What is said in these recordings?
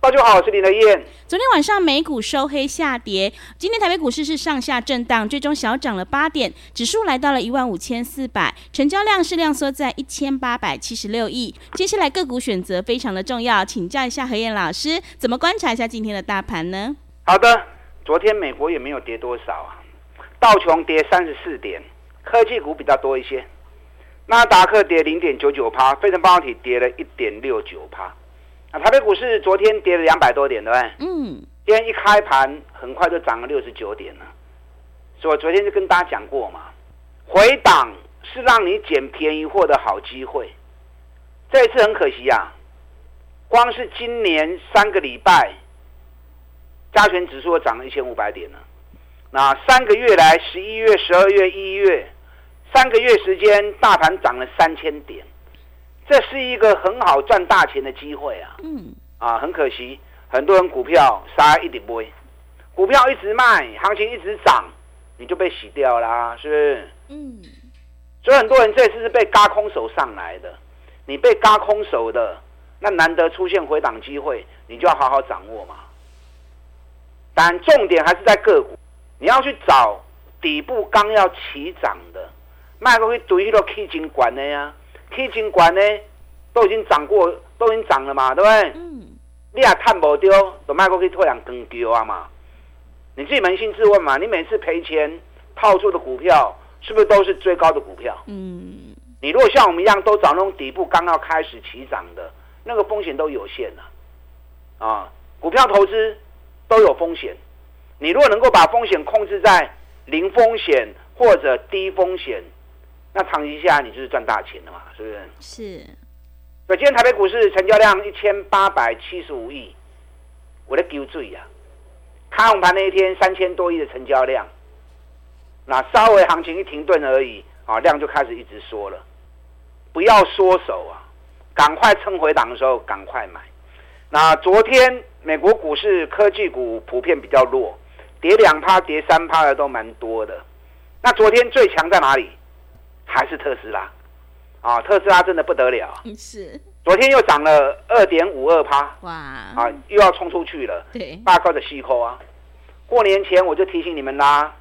大家好，我是林德燕。昨天晚上美股收黑下跌，今天台北股市是上下震荡，最终小涨了八点，指数来到了一万五千四百，成交量是量缩在一千八百七十六亿。接下来个股选择非常的重要，请教一下何燕老师，怎么观察一下今天的大盘呢？好的，昨天美国也没有跌多少啊，道琼跌三十四点，科技股比较多一些，纳达克跌零点九九趴，非常半导体跌了一点六九趴。啊，台北股市昨天跌了两百多点，对不对？嗯。今天一开盘，很快就涨了六十九点了。所以我昨天就跟大家讲过嘛，回档是让你捡便宜货的好机会。这一次很可惜啊，光是今年三个礼拜，加权指数涨了一千五百点了。那三个月来，十一月、十二月、一月，三个月时间，大盘涨了三千点。这是一个很好赚大钱的机会啊！嗯，啊，很可惜，很多人股票杀一点不会，股票一直卖，行情一直涨，你就被洗掉啦，是不是？嗯，所以很多人这次是被嘎空手上来的，你被嘎空手的，那难得出现回档机会，你就要好好掌握嘛。但重点还是在个股，你要去找底部刚要起涨的，卖过去堆一个 K 金管的呀。K 金管呢，都已经涨过，都已经涨了嘛，对不对？嗯。你也看不丢，都卖过去退两根丢啊嘛。你自己扪心自问嘛，你每次赔钱套住的股票，是不是都是最高的股票？嗯。你如果像我们一样，都找那种底部刚要开始起涨的，那个风险都有限了。啊，股票投资都有风险。你如果能够把风险控制在零风险或者低风险。那长期下你就是赚大钱的嘛，是不是？是。所以今天台北股市成交量一千八百七十五亿，我的丢醉呀！开红盘那一天三千多亿的成交量，那稍微行情一停顿而已啊，量就开始一直缩了。不要缩手啊，赶快趁回档的时候赶快买。那昨天美国股市科技股普遍比较弱，跌两趴、跌三趴的都蛮多的。那昨天最强在哪里？还是特斯拉，啊，特斯拉真的不得了，是，昨天又涨了二点五二趴，哇，啊，又要冲出去了，对，大高的细扣啊，过年前我就提醒你们啦，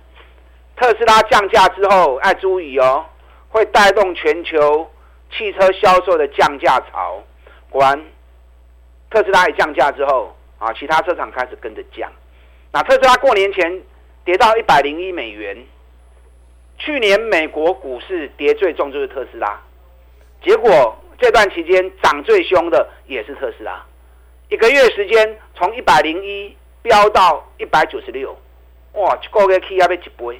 特斯拉降价之后，爱注意哦，会带动全球汽车销售的降价潮，果然，特斯拉一降价之后，啊，其他车厂开始跟着降，那特斯拉过年前跌到一百零一美元。去年美国股市跌最重就是特斯拉，结果这段期间涨最凶的也是特斯拉，一个月时间从一百零一飙到一百九十六，哇，一个月起要被几倍。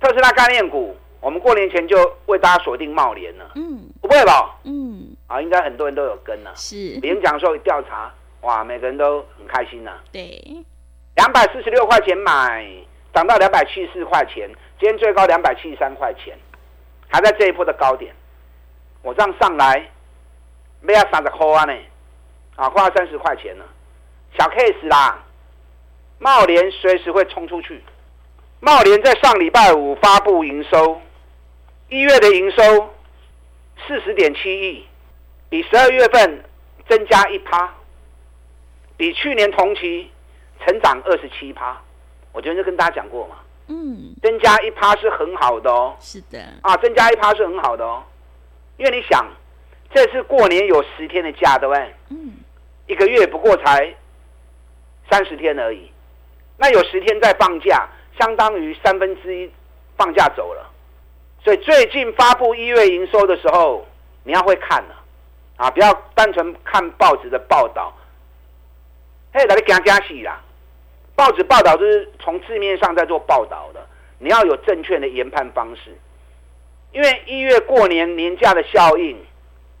特斯拉概念股，我们过年前就为大家锁定茂联了，嗯，不会吧？嗯，啊，应该很多人都有跟了，是，别人讲说调查，哇，每个人都很开心呐，对，两百四十六块钱买，涨到两百七十四块钱。今天最高两百七十三块钱，还在这一波的高点。我这样上来，没有三十块啊呢，啊，花三十块钱呢，小 case 啦。茂联随时会冲出去。茂联在上礼拜五发布营收，一月的营收四十点七亿，比十二月份增加一趴，比去年同期成长二十七趴。我昨天就跟大家讲过嘛。嗯，增加一趴是很好的哦。是的，啊，增加一趴是很好的哦，因为你想，这次过年有十天的假，对不对？嗯，一个月不过才三十天而已，那有十天在放假，相当于三分之一放假走了。所以最近发布一月营收的时候，你要会看了啊，不要单纯看报纸的报道，嘿，来你加加戏啦。报纸报道就是从字面上在做报道的，你要有正确的研判方式。因为一月过年年假的效应，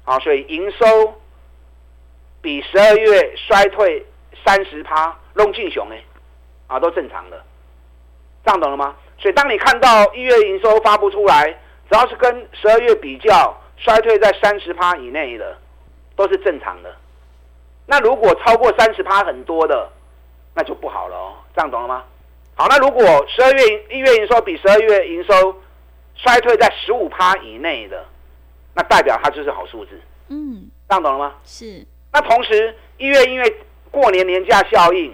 啊，所以营收比十二月衰退三十趴，龙进雄哎，啊，都正常的，这样懂了吗？所以当你看到一月营收发布出来，只要是跟十二月比较衰退在三十趴以内的，都是正常的。那如果超过三十趴很多的，那就不好了哦。这样懂了吗？好，那如果十二月一月营收比十二月营收衰退在十五趴以内的，那代表它就是好数字。嗯，这样懂了吗？是。那同时一月因为过年年假效应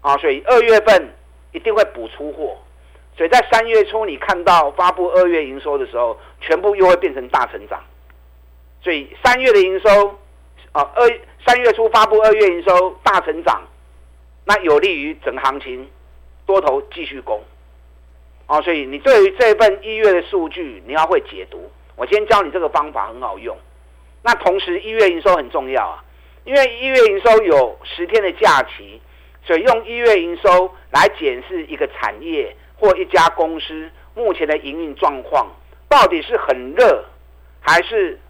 啊，所以二月份一定会补出货，所以在三月初你看到发布二月营收的时候，全部又会变成大成长。所以三月的营收啊，二三月初发布二月营收大成长，那有利于整行情。多头继续攻，啊，所以你对于这份一月的数据，你要会解读。我今天教你这个方法很好用。那同时一月营收很重要啊，因为一月营收有十天的假期，所以用一月营收来检视一个产业或一家公司目前的营运状况，到底是很热还是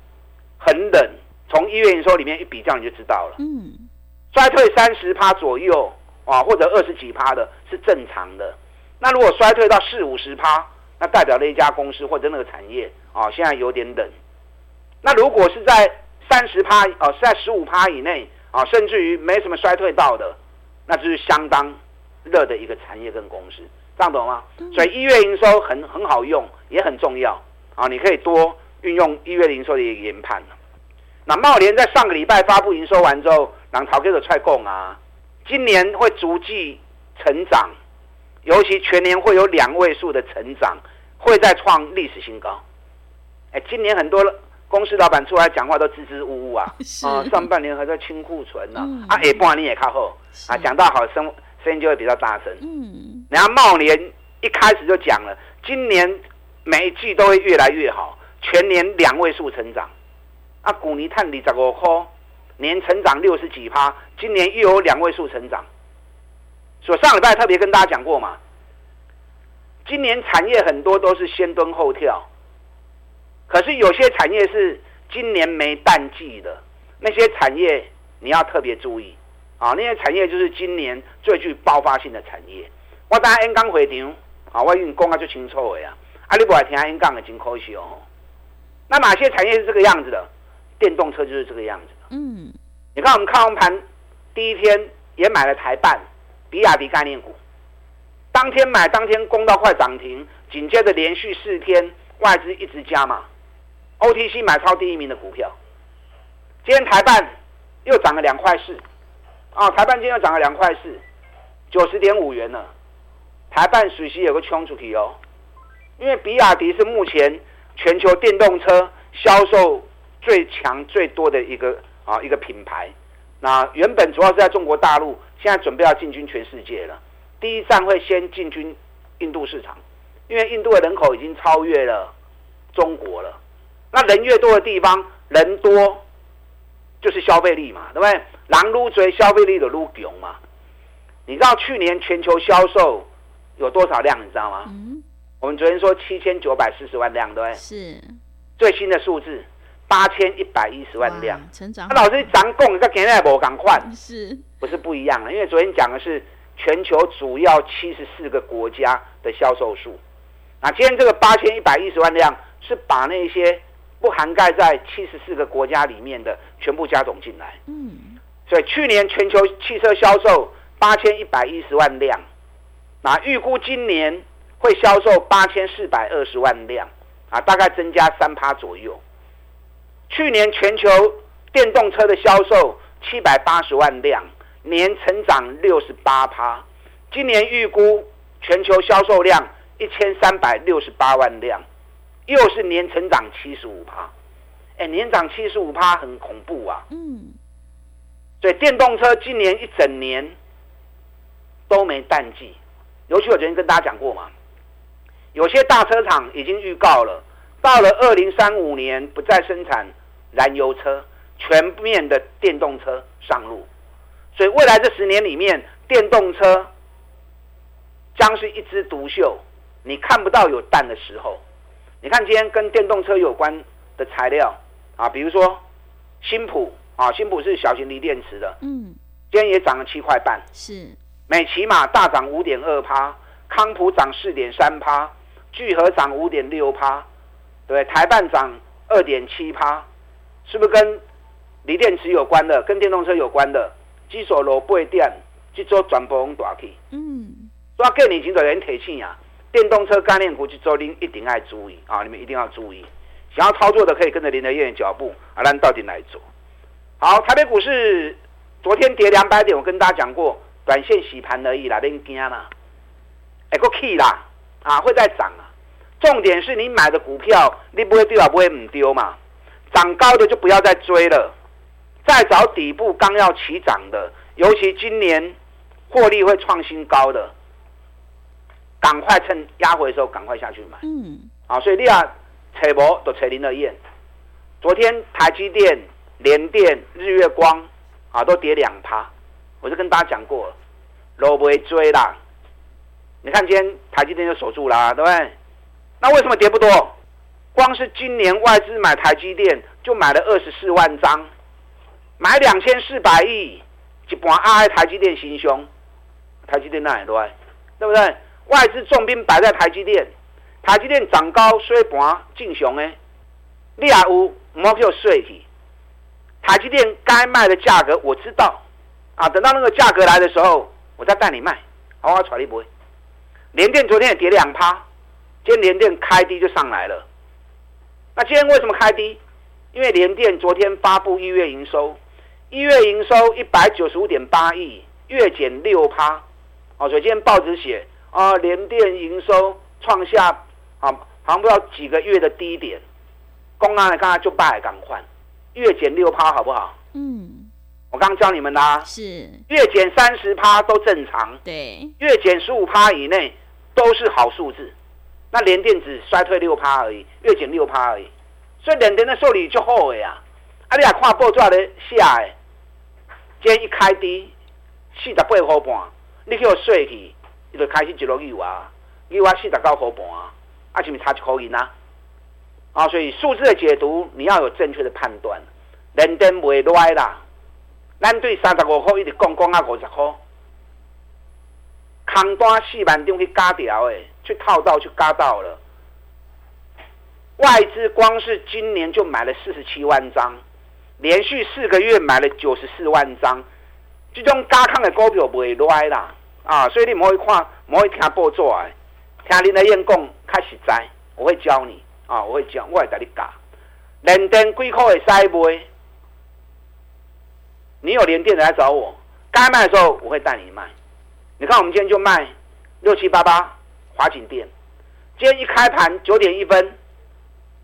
很冷？从一月营收里面一比较，你就知道了。嗯，衰退三十趴左右。啊，或者二十几趴的是正常的。那如果衰退到四五十趴，那代表那一家公司或者那个产业啊，现在有点冷。那如果是在三十趴哦，是在十五趴以内啊，甚至于没什么衰退到的，那就是相当热的一个产业跟公司，这样懂吗？所以一月营收很很好用，也很重要啊，你可以多运用一月营收的一个研判。那茂联在上个礼拜发布营收完之后，让头家就出来讲啊。今年会逐季成长，尤其全年会有两位数的成长，会再创历史新高。哎，今年很多公司老板出来讲话都支支吾吾啊，啊，上半年还在清库存呢，嗯、啊，下半年也靠后啊，讲到好声声音就会比较大声。嗯，然后茂联一开始就讲了，今年每一季都会越来越好，全年两位数成长。啊，股尼探二十五块。年成长六十几趴，今年又有两位数成长。所上礼拜特别跟大家讲过嘛，今年产业很多都是先蹲后跳，可是有些产业是今年没淡季的，那些产业你要特别注意啊，那些产业就是今年最具爆发性的产业。我等下 N 刚回场啊，我跟你讲啊，就清楚的呀，啊，你不来听 N 刚的真可惜哦。那哪些产业是这个样子的？电动车就是这个样子。嗯，你看我们看完盘第一天也买了台半、比亚迪概念股，当天买当天攻到快涨停，紧接着连续四天外资一直加码，OTC 买超第一名的股票。今天台半又涨了两块四，啊，台半今天又涨了两块四，九十点五元了。台办水息有个冲出去哦，因为比亚迪是目前全球电动车销售最强最多的一个。啊，一个品牌，那原本主要是在中国大陆，现在准备要进军全世界了。第一站会先进军印度市场，因为印度的人口已经超越了中国了。那人越多的地方，人多就是消费力嘛，对不对？狼撸嘴，消费力的撸囧嘛。你知道去年全球销售有多少辆？你知道吗？嗯。我们昨天说七千九百四十万辆，对不对？是。最新的数字。八千一百一十万辆，成长。那老师涨共，跟现在不赶快，是，不是不一样了？因为昨天讲的是全球主要七十四个国家的销售数，那今天这个八千一百一十万辆是把那些不涵盖在七十四个国家里面的全部加总进来。嗯，所以去年全球汽车销售八千一百一十万辆，那预估今年会销售八千四百二十万辆，啊，大概增加三趴左右。去年全球电动车的销售七百八十万辆，年成长六十八趴。今年预估全球销售量一千三百六十八万辆，又是年成长七十五趴。哎，年涨七十五趴很恐怖啊！嗯，所以电动车今年一整年都没淡季。尤其我昨天跟大家讲过嘛，有些大车厂已经预告了，到了二零三五年不再生产。燃油车全面的电动车上路，所以未来这十年里面，电动车将是一枝独秀。你看不到有淡的时候，你看今天跟电动车有关的材料啊，比如说新普啊，新普是小型锂电池的，嗯，今天也涨了七块半。是美骑马大涨五点二趴，康普涨四点三趴，聚合涨五点六趴，对，台半涨二点七趴，是不是跟锂电池有关的，跟电动车有关的？基础楼背电，去做转播大去。嗯，抓个年轻的人提醒啊，电动车概念股去做，您一定要注意啊！你们一定要注意，想要操作的可以跟着林德燕的脚步啊，咱到底来做。好，台北股市昨天跌两百点，我跟大家讲过，短线洗盘而已啦，别惊啦，哎，个 key 啦，啊，会再涨啊。重点是你买的股票，你不会丢啊，不会唔丢嘛。涨高的就不要再追了，再找底部刚要起涨的，尤其今年获利会创新高的。赶快趁压回的时候赶快下去买。嗯，啊，所以你啊，扯博都扯林德燕。昨天台积电、联电、日月光啊都跌两趴，我就跟大家讲过了，都不会追啦。你看今天台积电就守住啦，对不对？那为什么跌不多？光是今年外资买台积电就买了二十四万张，买两千四百亿，一盘压在台积电行凶。台积电那里对，对不对？外资重兵摆在台积电，台积电涨高，所以盘进熊诶。你也有唔好叫税去。台积电该卖的价格我知道，啊，等到那个价格来的时候，我再带你卖，好，我带你买。联电昨天也跌两趴，今天联电开低就上来了。那今天为什么开低？因为联电昨天发布一月营收，一月营收一百九十五点八亿，月减六趴。哦，所以今天报纸写。啊，联电营收创下啊，好像不知道几个月的低点。公安的刚才就败赶快，月减六趴，好不好？嗯，我刚刚教你们啦，是月减三十趴都正常，对，月减十五趴以内都是好数字。那联电子衰退六趴而已，月减六趴而已，所以联电的受理就好的呀。啊，你也看报纸咧写诶，今天一开低四十八块半，你给我睡去。伊就开始一路以外，以外四十九块半啊，啊，是毋是差一块银啊？啊，所以数字的解读你要有正确的判断。连电袂赖啦，咱对三十五块一直讲讲啊五十块，空单四万张去加掉诶，去套到去加到了。外资光是今年就买了四十七万张，连续四个月买了九十四万张，这种加空的股票不会赖啦。啊，所以你唔可以看，唔可以听报纸诶，听林德燕讲开始在，我会教你啊，我会教，我会带你教。连电几块会使卖？你有连电的来找我，该卖的时候我会带你卖。你看我们今天就卖六七八八华景店，今天一开盘九点一分，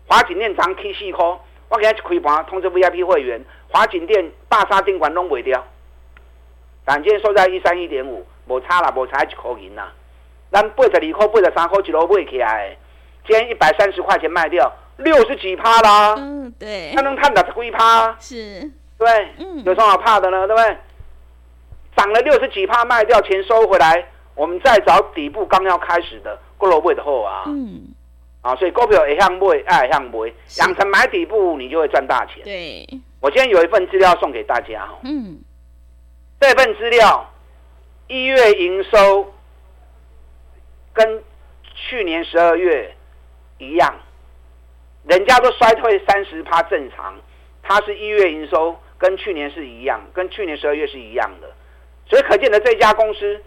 华景电涨 K 四颗，我今日一开盘通知 VIP 会员，华景电大沙宾馆拢卖掉，但今天收在一三一点五。无差啦，无差一块银呐。咱八十二块、八十三块一路买起来，今天一百三十块钱卖掉，六十几趴啦。嗯，对。他能探到几趴？是。对。嗯。有什么好怕的呢？对不对？涨了六十几趴卖掉，钱收回来，我们再找底部刚要开始的，过路买的货啊。嗯。啊，所以股票也向买，爱向买，养成买底部，你就会赚大钱。对。我今天有一份资料送给大家。嗯。这份资料。一月营收跟去年十二月一样，人家都衰退三十趴正常，它是一月营收跟去年是一样，跟去年十二月是一样的，所以可见的这家公司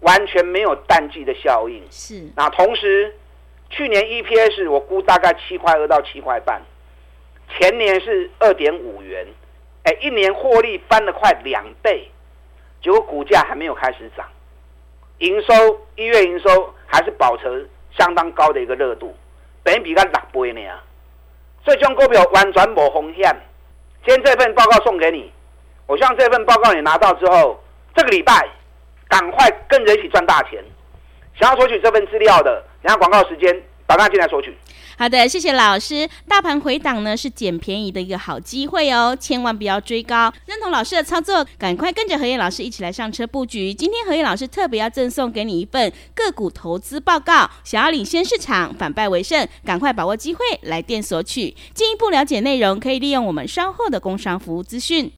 完全没有淡季的效应。是。那同时，去年 EPS 我估大概七块二到七块半，前年是二点五元，哎，一年获利翻了快两倍。结果股价还没有开始涨，营收一月营收还是保持相当高的一个热度，本益比较六倍呢，所以这种股票完全没风险。今天这份报告送给你，我希望这份报告你拿到之后，这个礼拜赶快跟着一起赚大钱。想要索取这份资料的，等下广告时间。打电话进来索取。好的，谢谢老师。大盘回档呢是捡便宜的一个好机会哦，千万不要追高。认同老师的操作，赶快跟着何燕老师一起来上车布局。今天何燕老师特别要赠送给你一份个股投资报告，想要领先市场，反败为胜，赶快把握机会来电索取。进一步了解内容，可以利用我们稍后的工商服务资讯。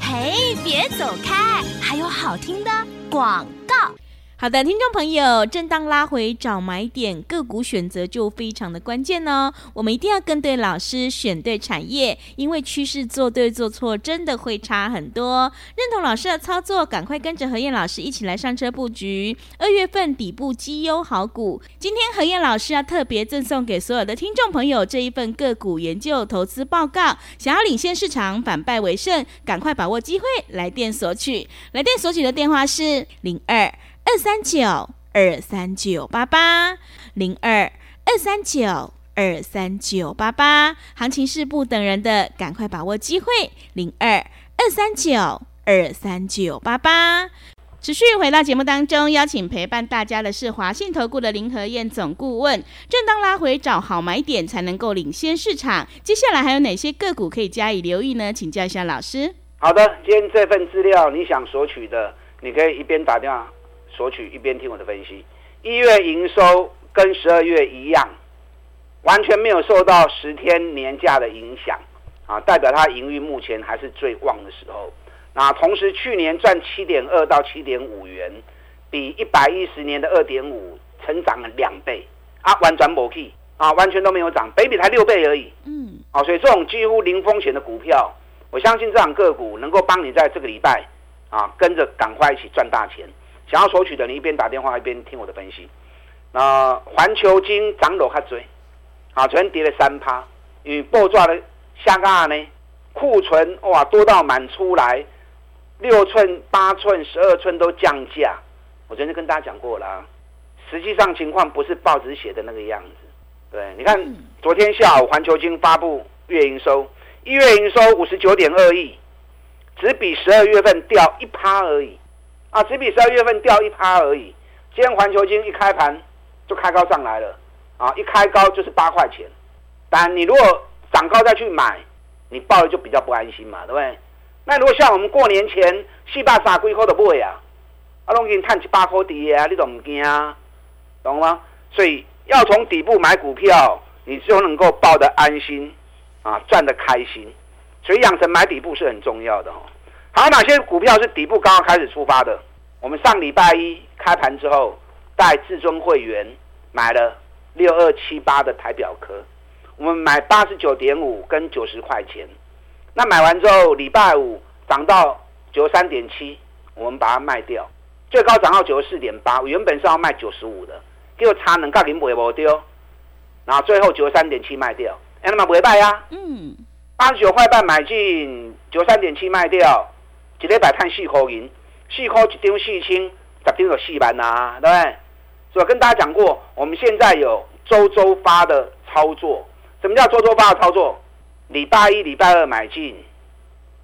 嘿，别走开，还有好听的广告。好的，听众朋友，震荡拉回找买点，个股选择就非常的关键哦。我们一定要跟对老师，选对产业，因为趋势做对做错真的会差很多。认同老师的操作，赶快跟着何燕老师一起来上车布局。二月份底部绩优好股，今天何燕老师要特别赠送给所有的听众朋友这一份个股研究投资报告。想要领先市场，反败为胜，赶快把握机会，来电索取。来电索取的电话是零二。二三九二三九八八零二二三九二三九八八，行情是不等人的，赶快把握机会。零二二三九二三九八八，持续回到节目当中，邀请陪伴大家的是华信投顾的林和燕总顾问。震荡拉回找好买点，才能够领先市场。接下来还有哪些个股可以加以留意呢？请教一下老师。好的，今天这份资料你想索取的，你可以一边打电话。索取一边听我的分析，一月营收跟十二月一样，完全没有受到十天年假的影响啊，代表它营运目前还是最旺的时候。那同时去年赚七点二到七点五元，比一百一十年的二点五成长了两倍啊，完全没去啊，完全都没有涨，北比才六倍而已。嗯，啊，所以这种几乎零风险的股票，我相信这档个股能够帮你在这个礼拜啊，跟着赶快一起赚大钱。想要索取的，你一边打电话一边听我的分析。那环球金涨落较追，啊，昨天跌了三趴，因为爆炸的下架呢，库存哇多到满出来，六寸、八寸、十二寸都降价。我昨天跟大家讲过了，实际上情况不是报纸写的那个样子。对，你看昨天下午环球金发布月营收，一月营收五十九点二亿，只比十二月份掉一趴而已。啊，只比十二月份掉一趴而已。今天环球金一开盘就开高上来了，啊，一开高就是八块钱。但你如果涨高再去买，你抱的就比较不安心嘛，对不对？那如果像我们过年前四百三几块的买啊，啊，拢给你探七八块底啊，你都唔惊啊，懂吗？所以要从底部买股票，你就能够抱得安心，啊，赚得开心。所以养成买底部是很重要的哦。还有哪些股票是底部刚刚开始出发的？我们上礼拜一开盘之后，带至尊会员买了六二七八的台表科，我们买八十九点五跟九十块钱。那买完之后，礼拜五涨到九十三点七，我们把它卖掉，最高涨到九十四点八，我原本是要卖九十五的，结果差能够零尾不丢，然后最后九十三点七卖掉，哎，那么不会卖呀？嗯，八十九块半买进，九十三点七卖掉。一礼拜赚四块银，四块一张四千，十张有四万呐，对不对？所以跟大家讲过，我们现在有周周发的操作。什么叫周周发的操作？礼拜一、礼拜二买进，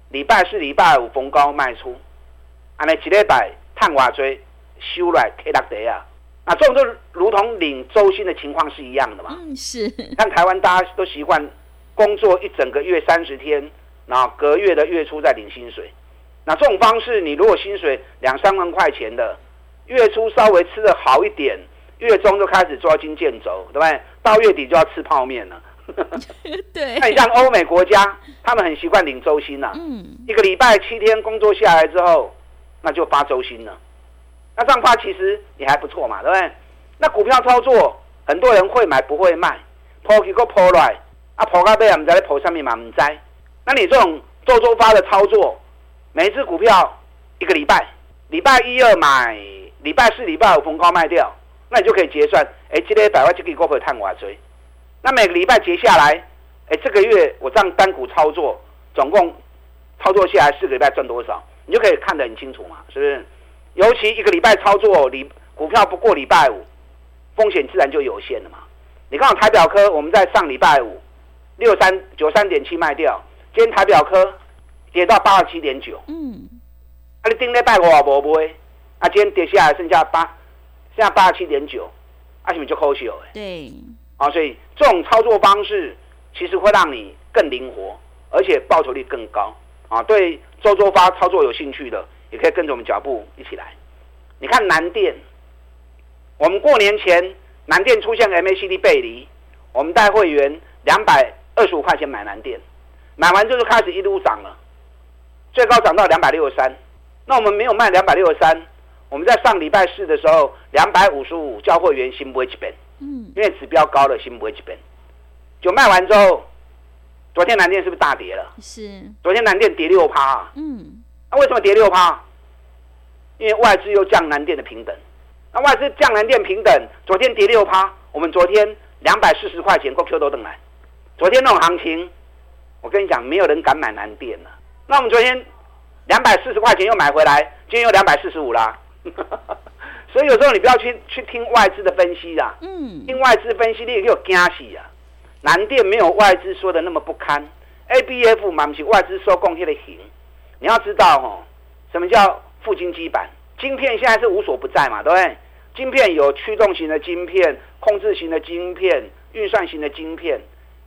礼拜四、礼拜五逢高卖出。安尼一礼拜赚偌追，收来 K 六地啊！啊这种就如同领周薪的情况是一样的嘛？嗯，是。但台湾大家都习惯工作一整个月三十天，然后隔月的月初再领薪水。那这种方式，你如果薪水两三万块钱的，月初稍微吃的好一点，月中就开始捉襟见肘，对不对？到月底就要吃泡面了。对。那你像欧美国家，他们很习惯领周薪呐、啊。嗯。一个礼拜七天工作下来之后，那就发周薪了。那这样发其实也还不错嘛，对不对？那股票操作，很多人会买不会卖，抛起个抛来，啊抛到尾啊，唔知咧抛上面嘛唔知。那你这种周周发的操作。每一只股票一个礼拜，礼拜一二买，礼拜四、礼拜五逢高卖掉，那你就可以结算。哎，今天百万就可以过回探瓦追。那每个礼拜结下来，哎，这个月我这样单股操作，总共操作下来四个礼拜赚多少，你就可以看得很清楚嘛，是不是？尤其一个礼拜操作，礼股票不过礼拜五，风险自然就有限了嘛。你看我台表科，我们在上礼拜五六三九三点七卖掉，今天台表科。跌到八十七点九，嗯，啊，你顶礼拜五也无买，啊，今天跌下来剩下八，剩下八十七点九，啊，是不是就可惜了？对，啊，所以这种操作方式其实会让你更灵活，而且报酬率更高啊。对周周发操作有兴趣的，也可以跟着我们脚步一起来。你看南电，我们过年前南电出现 MACD 背离，我们带会员两百二十五块钱买南电，买完之后就开始一路涨了，最高涨到两百六十三。那我们没有卖两百六十三，我们在上礼拜四的时候两百五十五交货员新不会几本，嗯，因为指标高了新不会几本，就卖完之后，昨天南电是不是大跌了？是，昨天南电跌六趴，嗯，那、啊、为什么跌六趴？因为外资又降南电的平等，那、啊、外资降南电平等，昨天跌六趴，我们昨天两百四十块钱够 Q 都等来，昨天那种行情，我跟你讲，没有人敢买南电了。那我们昨天。两百四十块钱又买回来，今天又两百四十五啦。所以有时候你不要去去听外资的分析啦，嗯，听外资分析你也有惊喜啊。南电没有外资说的那么不堪，A B F 嘛不起外资说贡献的行。你要知道哦，什么叫富晶基板？晶片现在是无所不在嘛，对不对？晶片有驱动型的晶片、控制型的晶片、运算型的晶片。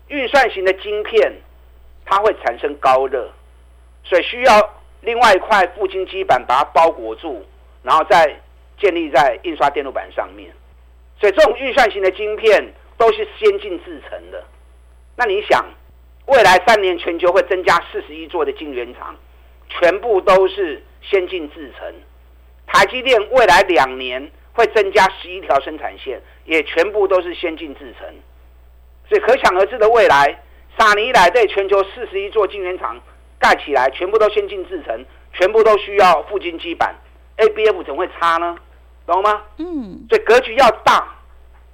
运算型的晶片它会产生高热，所以需要。另外一块富晶基板把它包裹住，然后再建立在印刷电路板上面，所以这种运算型的晶片都是先进制程的。那你想，未来三年全球会增加四十一座的晶圆厂，全部都是先进制程。台积电未来两年会增加十一条生产线，也全部都是先进制程。所以可想而知的未来，三年以来对全球四十一座晶圆厂。盖起来，全部都先进制成，全部都需要富晶基板，ABF 怎么会差呢？懂吗？嗯，所以格局要大，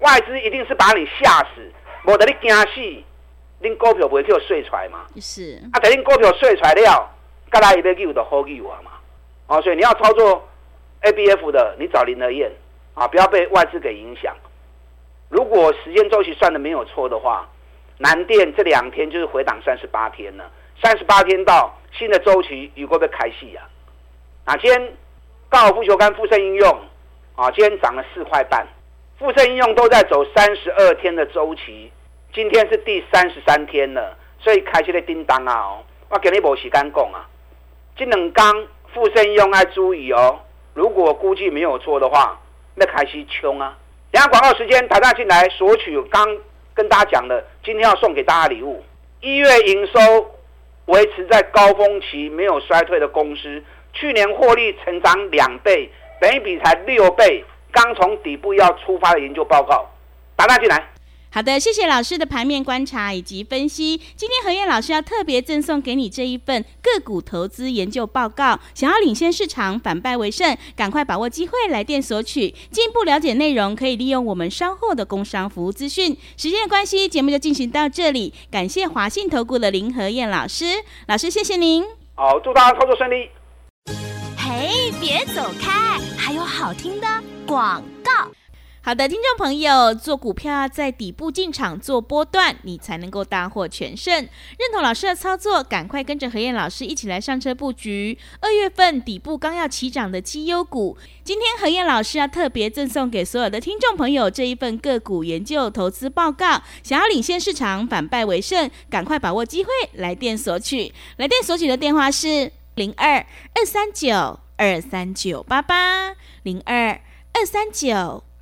外资一定是把你吓死，我得你惊死，恁股票不会给我睡出来嘛？是啊，等恁股票睡出来了，该来一杯酒的好给我嘛？哦，所以你要操作 ABF 的，你找林德燕啊，不要被外资给影响。如果时间周期算的没有错的话，南电这两天就是回档三十八天了。三十八天到新的周期，有过被开戏啊！啊，今天高尔夫球杆、富盛应用啊，今天涨了四块半。富盛应用都在走三十二天的周期，今天是第三十三天了，所以开始的叮当啊！我给你无时间讲啊，这两天富盛应用要注意哦。如果估计没有错的话，那开始冲啊！等下广告时间，大进来索取刚跟大家讲的，今天要送给大家礼物，一月营收。维持在高峰期没有衰退的公司，去年获利成长两倍，本一比才六倍，刚从底部要出发的研究报告，打大进来。好的，谢谢老师的盘面观察以及分析。今天何燕老师要特别赠送给你这一份个股投资研究报告，想要领先市场，反败为胜，赶快把握机会来电索取。进一步了解内容，可以利用我们稍后的工商服务资讯。时间的关系，节目就进行到这里。感谢华信投顾的林何燕老师，老师谢谢您。好，祝大家操作顺利。嘿，别走开，还有好听的广告。好的，听众朋友，做股票要在底部进场做波段，你才能够大获全胜。认同老师的操作，赶快跟着何燕老师一起来上车布局。二月份底部刚要起涨的绩优股，今天何燕老师要特别赠送给所有的听众朋友这一份个股研究投资报告。想要领先市场，反败为胜，赶快把握机会，来电索取。来电索取的电话是零二二三九二三九八八零二二三九。